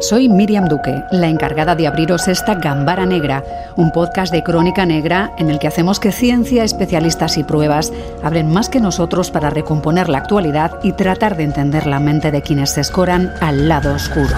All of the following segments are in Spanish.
Soy Miriam Duque, la encargada de abriros esta Gambara Negra, un podcast de crónica negra en el que hacemos que ciencia, especialistas y pruebas hablen más que nosotros para recomponer la actualidad y tratar de entender la mente de quienes se escoran al lado oscuro.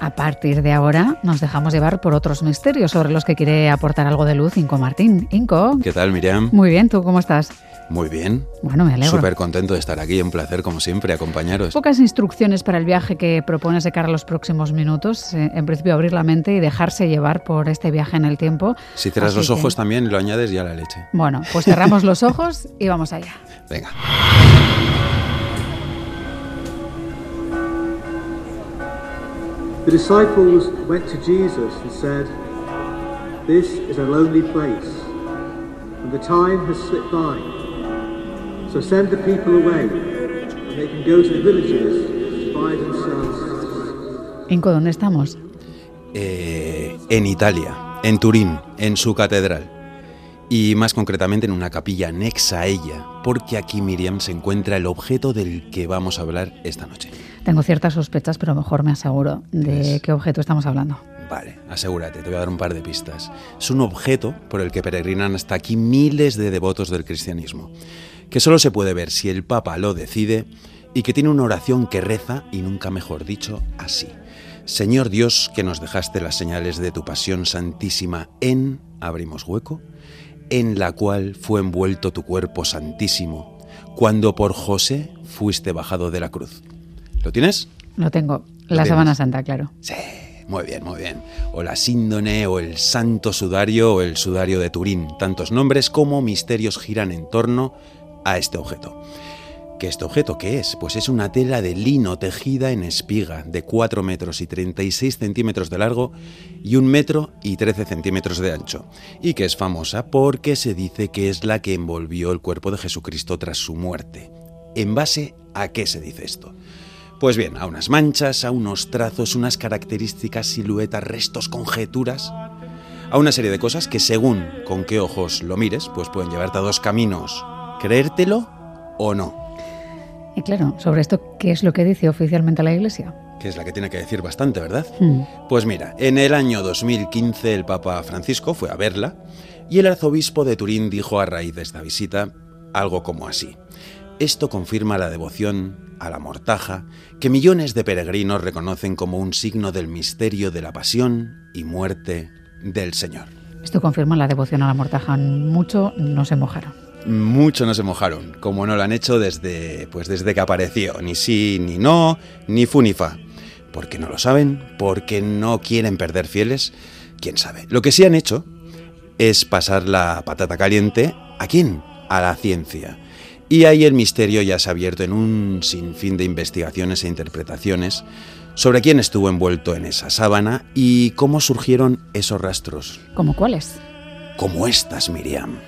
A partir de ahora nos dejamos llevar por otros misterios sobre los que quiere aportar algo de luz Inco Martín. Inco. ¿Qué tal, Miriam? Muy bien, ¿tú cómo estás? Muy bien. Bueno, me alegro. Súper contento de estar aquí, un placer como siempre acompañaros. Pocas instrucciones para el viaje que propones de cara a los próximos minutos. Eh, En principio abrir la mente y dejarse llevar por este viaje en el tiempo. Si cierras Así los que- ojos también lo añades ya a la leche. Bueno, pues cerramos los ojos y vamos allá. Venga. The disciples went to Jesus and said, This is a lonely place, and the time has slipped by. So send the people away, and they can go to the villages to buy themselves. Inco, ¿dónde estamos? Eh, en Italia, en Turín, en su catedral. Y más concretamente en una capilla anexa a ella, porque aquí Miriam se encuentra el objeto del que vamos a hablar esta noche. Tengo ciertas sospechas, pero mejor me aseguro de Es- qué objeto estamos hablando. Vale, asegúrate, te voy a dar un par de pistas. Es un objeto por el que peregrinan hasta aquí miles de devotos del cristianismo, que solo se puede ver si el Papa lo decide y que tiene una oración que reza, y nunca mejor dicho, así. Señor Dios, que nos dejaste las señales de tu pasión santísima en, abrimos hueco, en la cual fue envuelto tu cuerpo santísimo, cuando por José fuiste bajado de la cruz. ¿Lo tienes? Lo tengo. Lo La. Sabana Santa, claro. Sí, muy bien, muy bien. O la síndone, o el santo sudario, o el sudario de Turín. Tantos nombres como misterios giran en torno a este objeto. ¿Qué este objeto qué es? Pues es una tela de lino tejida en espiga de 4 metros y 36 centímetros de largo y 1 metro y 13 centímetros de ancho. Y que es famosa porque se dice que es la que envolvió el cuerpo de Jesucristo tras su muerte. ¿En base a qué se dice esto? Pues bien, a unas manchas, a unos trazos, unas características, siluetas, restos, conjeturas, a una serie de cosas que según con qué ojos lo mires, pues pueden llevarte a dos caminos, creértelo o no, Y claro, sobre esto, ¿qué es lo que dice oficialmente la Iglesia? que es la que tiene que decir bastante, ¿verdad? Hmm. Pues mira, en el año 2015 el Papa Francisco fue a verla y el arzobispo de Turín dijo a raíz de esta visita algo como así. Esto confirma la devoción a la mortaja que millones de peregrinos reconocen como un signo del misterio de la pasión y muerte del Señor. Esto confirma la devoción a la mortaja. Mucho no se mojaron. Mucho no se mojaron, como no lo han hecho desde, pues desde que apareció, ni sí, ni no, ni fu ni fa. Porque no lo saben, porque no quieren perder fieles, quién sabe. Lo que sí han hecho es pasar la patata caliente a quién? A la ciencia. Y ahí el misterio ya se ha abierto en un sinfín de investigaciones e interpretaciones sobre quién estuvo envuelto en esa sábana y cómo surgieron esos rastros, ¿Cómo cuáles? como estas, Miriam.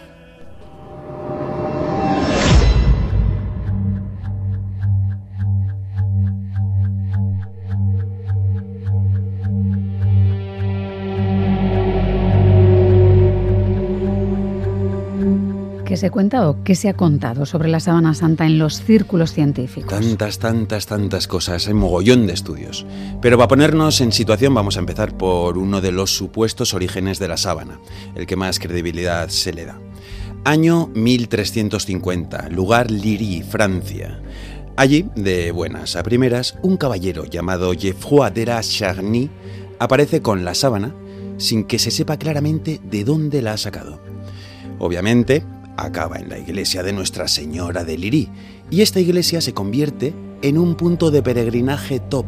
Se cuenta o qué se ha contado sobre la Sábana Santa en los círculos científicos? Tantas, tantas, tantas cosas, hay mogollón de estudios. Pero para ponernos en situación vamos a empezar por uno de los supuestos orígenes de la sábana, el que más credibilidad se le da. Año 1350, lugar Liry, Francia. Allí, de buenas a primeras, un caballero llamado Geoffroy de la Charny aparece con la sábana sin que se sepa claramente de dónde la ha sacado. Obviamente, acaba en la iglesia de Nuestra Señora de Lirí, y esta iglesia se convierte en un punto de peregrinaje top,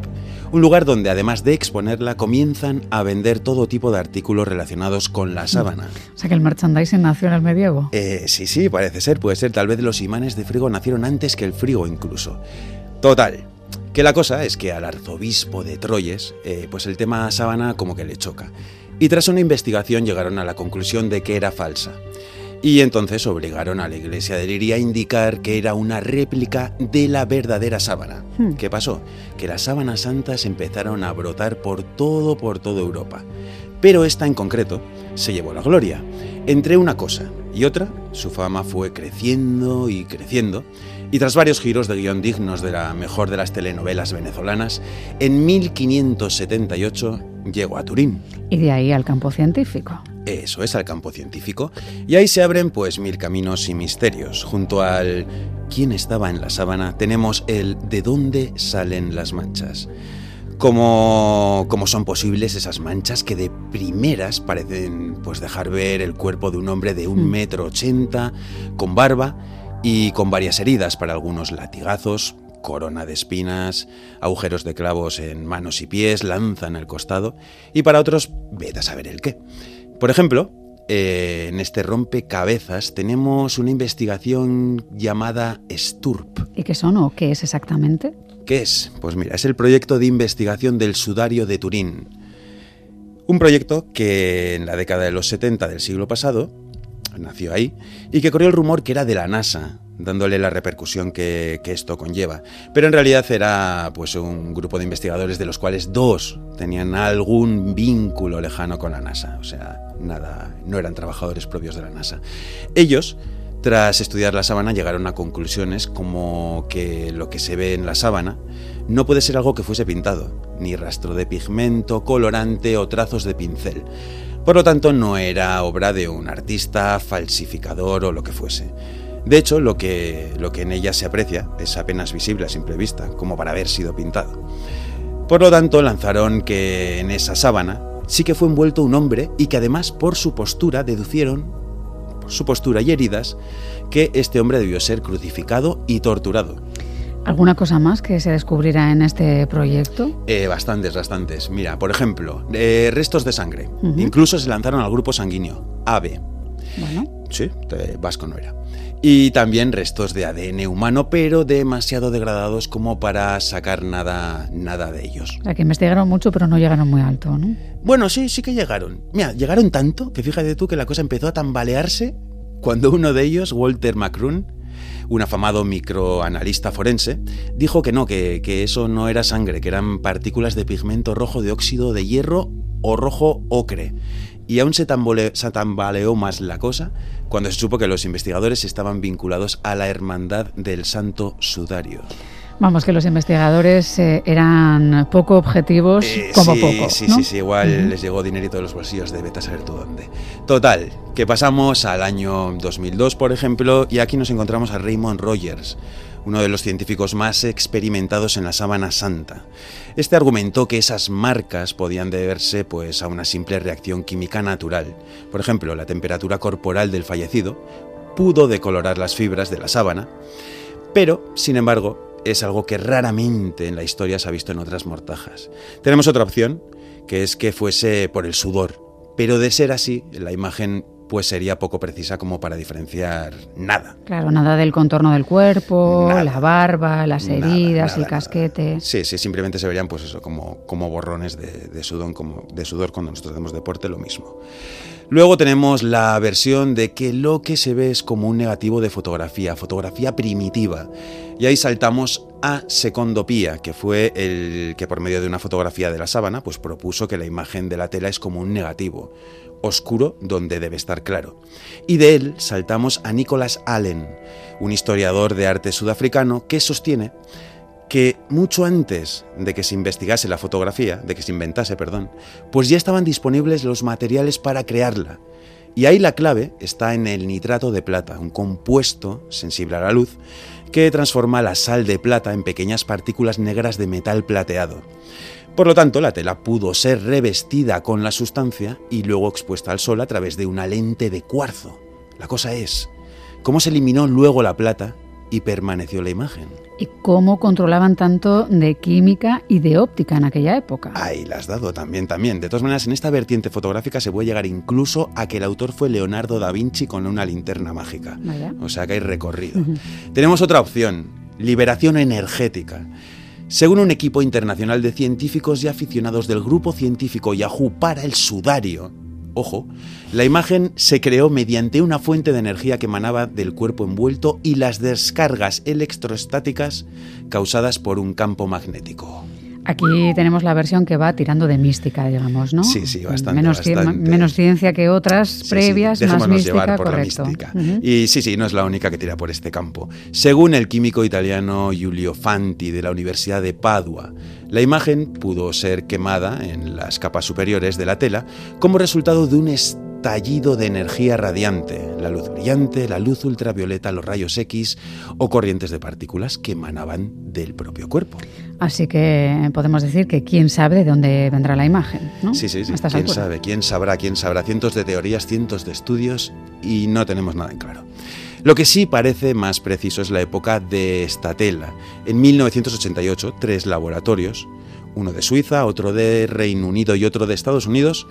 un lugar donde además de exponerla comienzan a vender todo tipo de artículos relacionados con la sábana. O sea que el merchandising nació en el medievo. Eh, sí, sí, parece ser, puede ser, tal vez los imanes de frigo nacieron antes que el frigo incluso. Total, que la cosa es que al arzobispo de Troyes, eh, pues el tema sábana como que le choca. Y tras una investigación llegaron a la conclusión de que era falsa. Y entonces obligaron a la iglesia de Liria a indicar que era una réplica de la verdadera sábana. Hmm. ¿Qué pasó? Que las sábanas santas empezaron a brotar por todo, por toda Europa. Pero esta en concreto se llevó la gloria. Entre una cosa y otra, su fama fue creciendo y creciendo, Y tras varios giros de guion dignos de la mejor de las telenovelas venezolanas, en 1578 llegó a Turín. Y de ahí al campo científico. Eso es, al campo científico. Y ahí se abren pues mil caminos y misterios. Junto al quién estaba en la sábana tenemos el de dónde salen las manchas. ¿Cómo, cómo son posibles esas manchas que de primeras parecen pues dejar ver el cuerpo de un hombre de un metro ochenta, con barba y con varias heridas para algunos latigazos, corona de espinas, agujeros de clavos en manos y pies, lanza en el costado, y para otros, vete a saber el qué. Por ejemplo, eh, en este rompecabezas tenemos una investigación llamada STURP. ¿Y qué son o qué es exactamente? ¿Qué es? Pues mira, es el proyecto de investigación del sudario de Turín. Un proyecto que en la década de los 70 del siglo pasado nació ahí y que corrió el rumor que era de la NASA, dándole la repercusión que, esto conlleva. Pero en realidad era pues un grupo de investigadores de los cuales dos tenían algún vínculo lejano con la NASA, o sea, nada, no eran trabajadores propios de la NASA. Ellos tras estudiar la sábana llegaron a conclusiones como que lo que se ve en la sábana no puede ser algo que fuese pintado, ni rastro de pigmento, colorante o trazos de pincel. Por lo tanto, no era obra de un artista, falsificador o lo que fuese. De hecho, lo que, lo que en ella se aprecia es apenas visible a simple vista, como para haber sido pintado. Por lo tanto, lanzaron que en esa sábana sí que fue envuelto un hombre y que además por su postura deducieron por su postura y heridas, que este hombre debió ser crucificado y torturado. ¿Alguna cosa más que se descubrirá en este proyecto? Eh, bastantes, bastantes. Mira, por ejemplo, eh, restos de sangre. Uh -huh. Incluso se lanzaron al grupo sanguíneo, AB. Bueno. Sí, vasco no era. Y también restos de ADN humano, pero demasiado degradados como para sacar nada, nada de ellos. O sea, que investigaron mucho, pero no llegaron muy alto, ¿no? Bueno, sí, sí que llegaron. Mira, llegaron tanto que fíjate tú que la cosa empezó a tambalearse cuando uno de ellos, Walter Macroon, un afamado microanalista forense, dijo que no, que, que, eso no era sangre, que eran partículas de pigmento rojo de óxido de hierro o rojo ocre. Y aún se, se tambaleó más la cosa cuando se supo que los investigadores estaban vinculados a la Hermandad del Santo Sudario. Vamos, que los investigadores eh, eran poco objetivos, eh, como sí, poco. Sí, ¿no? sí, sí, igual uh -huh. les llegó dinerito de los bolsillos de vete a saber tú dónde. Total, que pasamos al año 2002, por ejemplo, y aquí nos encontramos a Raymond Rogers, uno de los científicos más experimentados en la sábana santa. Este argumentó que esas marcas podían deberse pues, a una simple reacción química natural. Por ejemplo, la temperatura corporal del fallecido pudo decolorar las fibras de la sábana, pero, sin embargo, es algo que raramente en la historia se ha visto en otras mortajas. Tenemos otra opción, que es que fuese por el sudor, pero de ser así, la imagen pues sería poco precisa como para diferenciar nada. Claro, nada del contorno del cuerpo, Nada. la barba, las heridas, nada, el casquete. Sí, sí, simplemente se verían pues eso, como, como borrones de, de sudor, como de sudor cuando nosotros hacemos deporte, lo mismo. Luego tenemos la versión de que lo que se ve es como un negativo de fotografía, fotografía primitiva. Y ahí saltamos a Secondopía, que fue el que por medio de una fotografía de la sábana, pues propuso que la imagen de la tela es como un negativo, oscuro donde debe estar claro. Y de él saltamos a Nicholas Allen, un historiador de arte sudafricano que sostiene que mucho antes de que se investigase la fotografía, de que se inventase, perdón, pues ya estaban disponibles los materiales para crearla. Y ahí la clave está en el nitrato de plata, un compuesto sensible a la luz que transforma la sal de plata en pequeñas partículas negras de metal plateado. Por lo tanto, la tela pudo ser revestida con la sustancia y luego expuesta al sol a través de una lente de cuarzo. La cosa es, ¿cómo se eliminó luego la plata y permaneció la imagen? ¿Y cómo controlaban tanto de química y de óptica en aquella época? Ahí la has dado también, también. De todas maneras, en esta vertiente fotográfica se puede llegar incluso a que el autor fue Leonardo da Vinci con una linterna mágica. Vaya. O sea que hay recorrido. Tenemos otra opción, liberación energética. Según un equipo internacional de científicos y aficionados del grupo científico Yahoo para el sudario, ojo, la imagen se creó mediante una fuente de energía que emanaba del cuerpo envuelto y las descargas electrostáticas causadas por un campo magnético. Aquí tenemos la versión que va tirando de mística, digamos, ¿no? Sí, sí, bastante. Menos, bastante. menos ciencia que otras previas, sí. más mística, llevar por correcto. La mística. Uh -huh. Y sí, sí, no es la única que tira por este campo. Según el químico italiano Giulio Fanti de la Universidad de Padua, la imagen pudo ser quemada en las capas superiores de la tela como resultado de un estallido de energía radiante, la luz brillante, la luz ultravioleta, los rayos X o corrientes de partículas que emanaban del propio cuerpo. Así que podemos decir que quién sabe de dónde vendrá la imagen, ¿no? Sí, sí, sí. ¿Quién alturas? sabe? ¿Quién sabrá? ¿Quién sabrá? Cientos de teorías, cientos de estudios y no tenemos nada en claro. Lo que sí parece más preciso es la época de esta tela. En 1988, tres laboratorios, uno de Suiza, otro de Reino Unido y otro de Estados Unidos,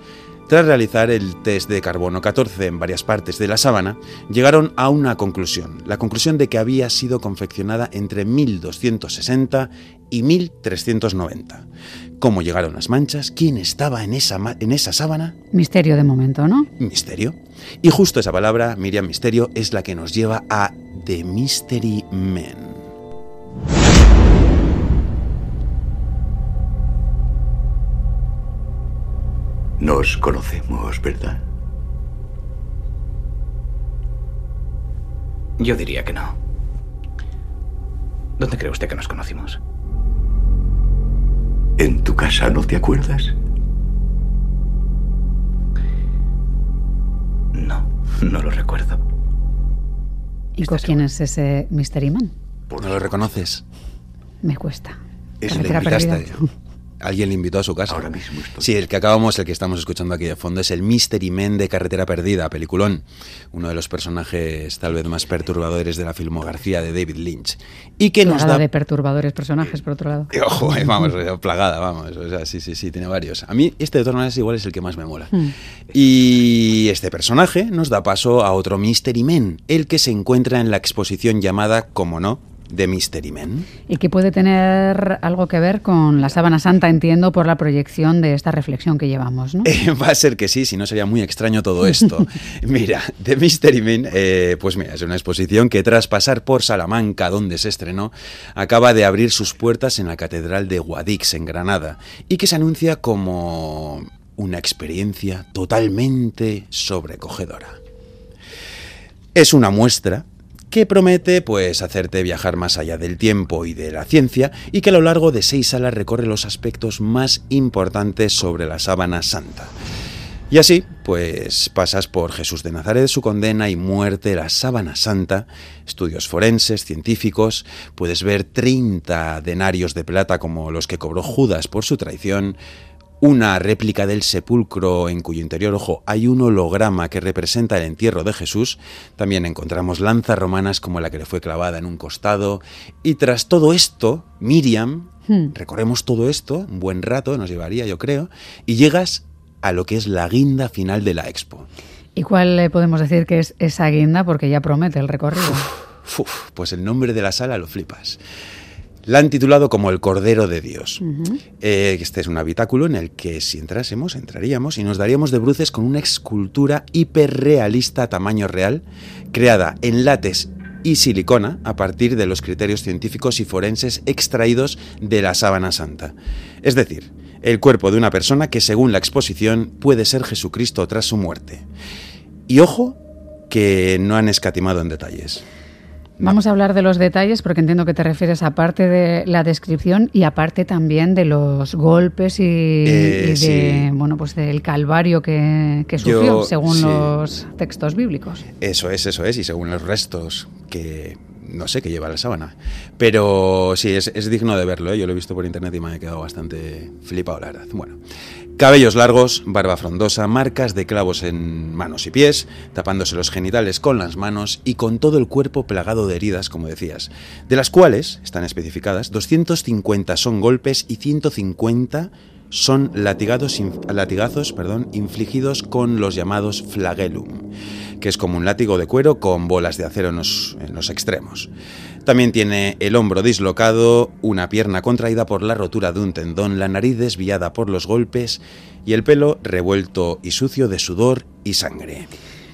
tras realizar el test de carbono 14 en varias partes de la sábana, llegaron a una conclusión, la conclusión de que había sido confeccionada entre 1260 y 1390. ¿Cómo llegaron las manchas? ¿Quién estaba en esa, en esa sábana? Misterio de momento, ¿no? Misterio. Y justo esa palabra, Miriam Misterio, es la que nos lleva a The Mystery Men. Nos conocemos, ¿verdad? Yo diría que no. ¿Dónde cree usted que nos conocimos? ¿En tu casa no te acuerdas? No, no lo recuerdo. ¿Y con quién es ese Mystery Man? ¿No lo reconoces? Me cuesta. Es invitaste. Alguien le invitó a su casa. Ahora mismo estoy. Sí, el que acabamos, el que estamos escuchando aquí de fondo, es el Mystery Man de Carretera Perdida, peliculón. Uno de los personajes tal vez más perturbadores de la filmografía de David Lynch. Y que plagada nos da... de perturbadores personajes, por otro lado. Y, ojo, eh, vamos, plagada, vamos. O sea, sí, sí, sí, tiene varios. A mí este de todas maneras igual es el que más me mola. Hmm. Y este personaje nos da paso a otro Mystery Man, el que se encuentra en la exposición llamada, como no, de Mystery Men. Y que puede tener algo que ver con la sábana santa, entiendo, por la proyección de esta reflexión que llevamos, ¿no? Eh, va a ser que sí, si no sería muy extraño todo esto. mira, The Mystery Men, eh, pues mira, es una exposición que tras pasar por Salamanca, donde se estrenó, acaba de abrir sus puertas en la Catedral de Guadix, en Granada, y que se anuncia como una experiencia totalmente sobrecogedora. Es una muestra que promete pues hacerte viajar más allá del tiempo y de la ciencia y que a lo largo de seis salas recorre los aspectos más importantes sobre la sábana santa. Y así, pues pasas por Jesús de Nazaret, su condena y muerte, la sábana santa, estudios forenses, científicos, puedes ver 30 denarios de plata como los que cobró Judas por su traición, una réplica del sepulcro en cuyo interior, ojo, hay un holograma que representa el entierro de Jesús. También encontramos lanzas romanas como la que le fue clavada en un costado. Y tras todo esto, Miriam, Hmm. recorremos todo esto, un buen rato nos llevaría, yo creo, y llegas a lo que es la guinda final de la expo. ¿Y cuál podemos decir que es esa guinda? Porque ya promete el recorrido. Uf, pues el nombre de la sala lo flipas. La han titulado como El Cordero de Dios. Eh, este es un habitáculo en el que si entrásemos, entraríamos y nos daríamos de bruces con una escultura hiperrealista a tamaño real, creada en látex y silicona a partir de los criterios científicos y forenses extraídos de la sábana santa. Es decir, el cuerpo de una persona que según la exposición puede ser Jesucristo tras su muerte. Y ojo que no han escatimado en detalles. Vamos a hablar de los detalles porque entiendo que te refieres aparte de la descripción y aparte también de los golpes y, Eh, y de sí. bueno pues del calvario que, que Yo- sufrió según sí. los textos bíblicos. Eso es, eso es, y según los restos que no sé que lleva la sábana. Pero sí, es, es digno de verlo, ¿eh? yo lo he visto por internet y me ha quedado bastante flipado, la verdad. Bueno, cabellos largos, barba frondosa, marcas de clavos en manos y pies, tapándose los genitales con las manos y con todo el cuerpo plagado de heridas, como decías, de las cuales están especificadas 250 son golpes y 150 son latigados, latigazos perdón, infligidos con los llamados flagellum, que es como un látigo de cuero con bolas de acero en los, en los extremos. También tiene el hombro dislocado, una pierna contraída por la rotura de un tendón, la nariz desviada por los golpes y el pelo revuelto y sucio de sudor y sangre.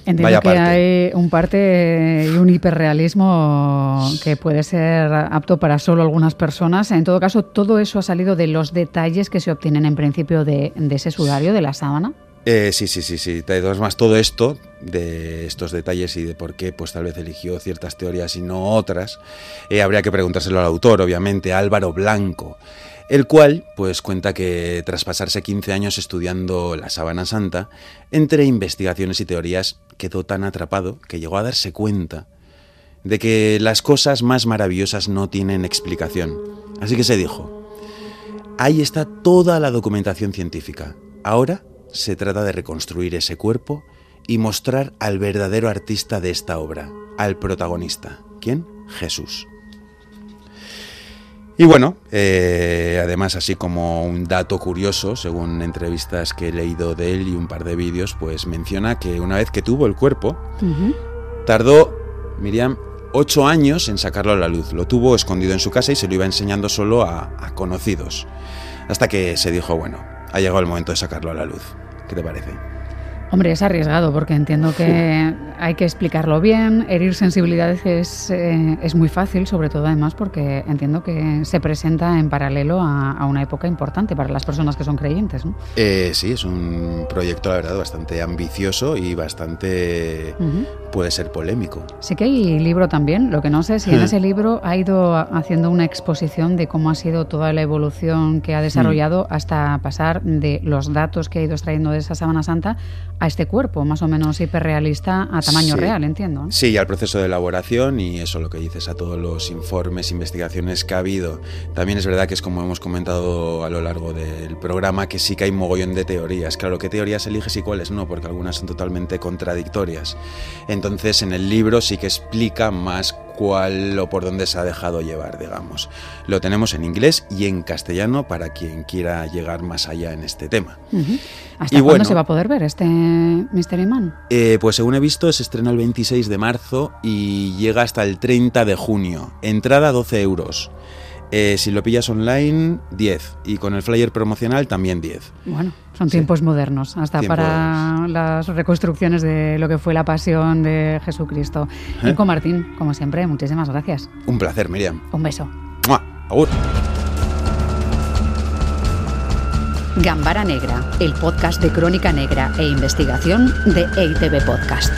Entiendo Vaya que parte. hay un parte y un hiperrealismo que puede ser apto para solo algunas personas. En todo caso, todo eso ha salido de los detalles que se obtienen en principio de, de ese sudario, de la sábana. Eh, sí, sí, sí, sí. De todas más, todo esto, de estos detalles y de por qué, pues tal vez eligió ciertas teorías y no otras, eh, habría que preguntárselo al autor, obviamente, Álvaro Blanco, el cual, pues cuenta que tras pasarse 15 años estudiando la sábana santa, entre investigaciones y teorías quedó tan atrapado que llegó a darse cuenta de que las cosas más maravillosas no tienen explicación. Así que se dijo, ahí está toda la documentación científica. Ahora se trata de reconstruir ese cuerpo y mostrar al verdadero artista de esta obra, al protagonista. ¿Quién? Jesús. Y bueno, eh, además así como un dato curioso, según entrevistas que he leído de él y un par de vídeos, pues menciona que una vez que tuvo el cuerpo, tardó, Miriam, ocho años en sacarlo a la luz. Lo tuvo escondido en su casa y se lo iba enseñando solo a, a conocidos. Hasta que se dijo, bueno, ha llegado el momento de sacarlo a la luz. ¿Qué te parece? Hombre, es arriesgado porque entiendo que hay que explicarlo bien. Herir sensibilidades es, eh, es muy fácil, sobre todo además porque entiendo que se presenta en paralelo a, a una época importante para las personas que son creyentes. ¿no? Eh, sí, es un proyecto, la verdad, bastante ambicioso y bastante... Puede ser polémico. Sí que hay libro también, lo que no sé si en Hmm. ese libro ha ido haciendo una exposición de cómo ha sido toda la evolución que ha desarrollado hasta pasar de los datos que ha ido extrayendo de esa sábana santa a este cuerpo, más o menos hiperrealista a tamaño Sí. real, entiendo. ¿no? Sí, al proceso de elaboración y eso lo que dices, a todos los informes, investigaciones que ha habido. También es verdad que es como hemos comentado a lo largo del programa, que sí que hay mogollón de teorías. Claro, ¿qué teorías eliges y cuáles no? Porque algunas son totalmente contradictorias. Entonces, en el libro sí que explica más cuál o por dónde se ha dejado llevar, digamos. Lo tenemos en inglés y en castellano para quien quiera llegar más allá en este tema. Ujú. ¿Hasta Y cuándo bueno. se va a poder ver este Mystery Man? Eh, pues según he visto, se estrena el 26 de marzo y llega hasta el 30 de junio. Entrada 12 euros. Eh, si lo pillas online, 10. Y con el flyer promocional también 10. Bueno, son Sí. tiempos modernos, hasta Tiempos. para las reconstrucciones de lo que fue la pasión de Jesucristo. ¿Eh? Nico Martín, como siempre, muchísimas gracias. Un placer, Miriam. Un beso. ¡Mua! ¡Agur! Gambara Negra, el podcast de crónica negra e investigación de EITV Podcast.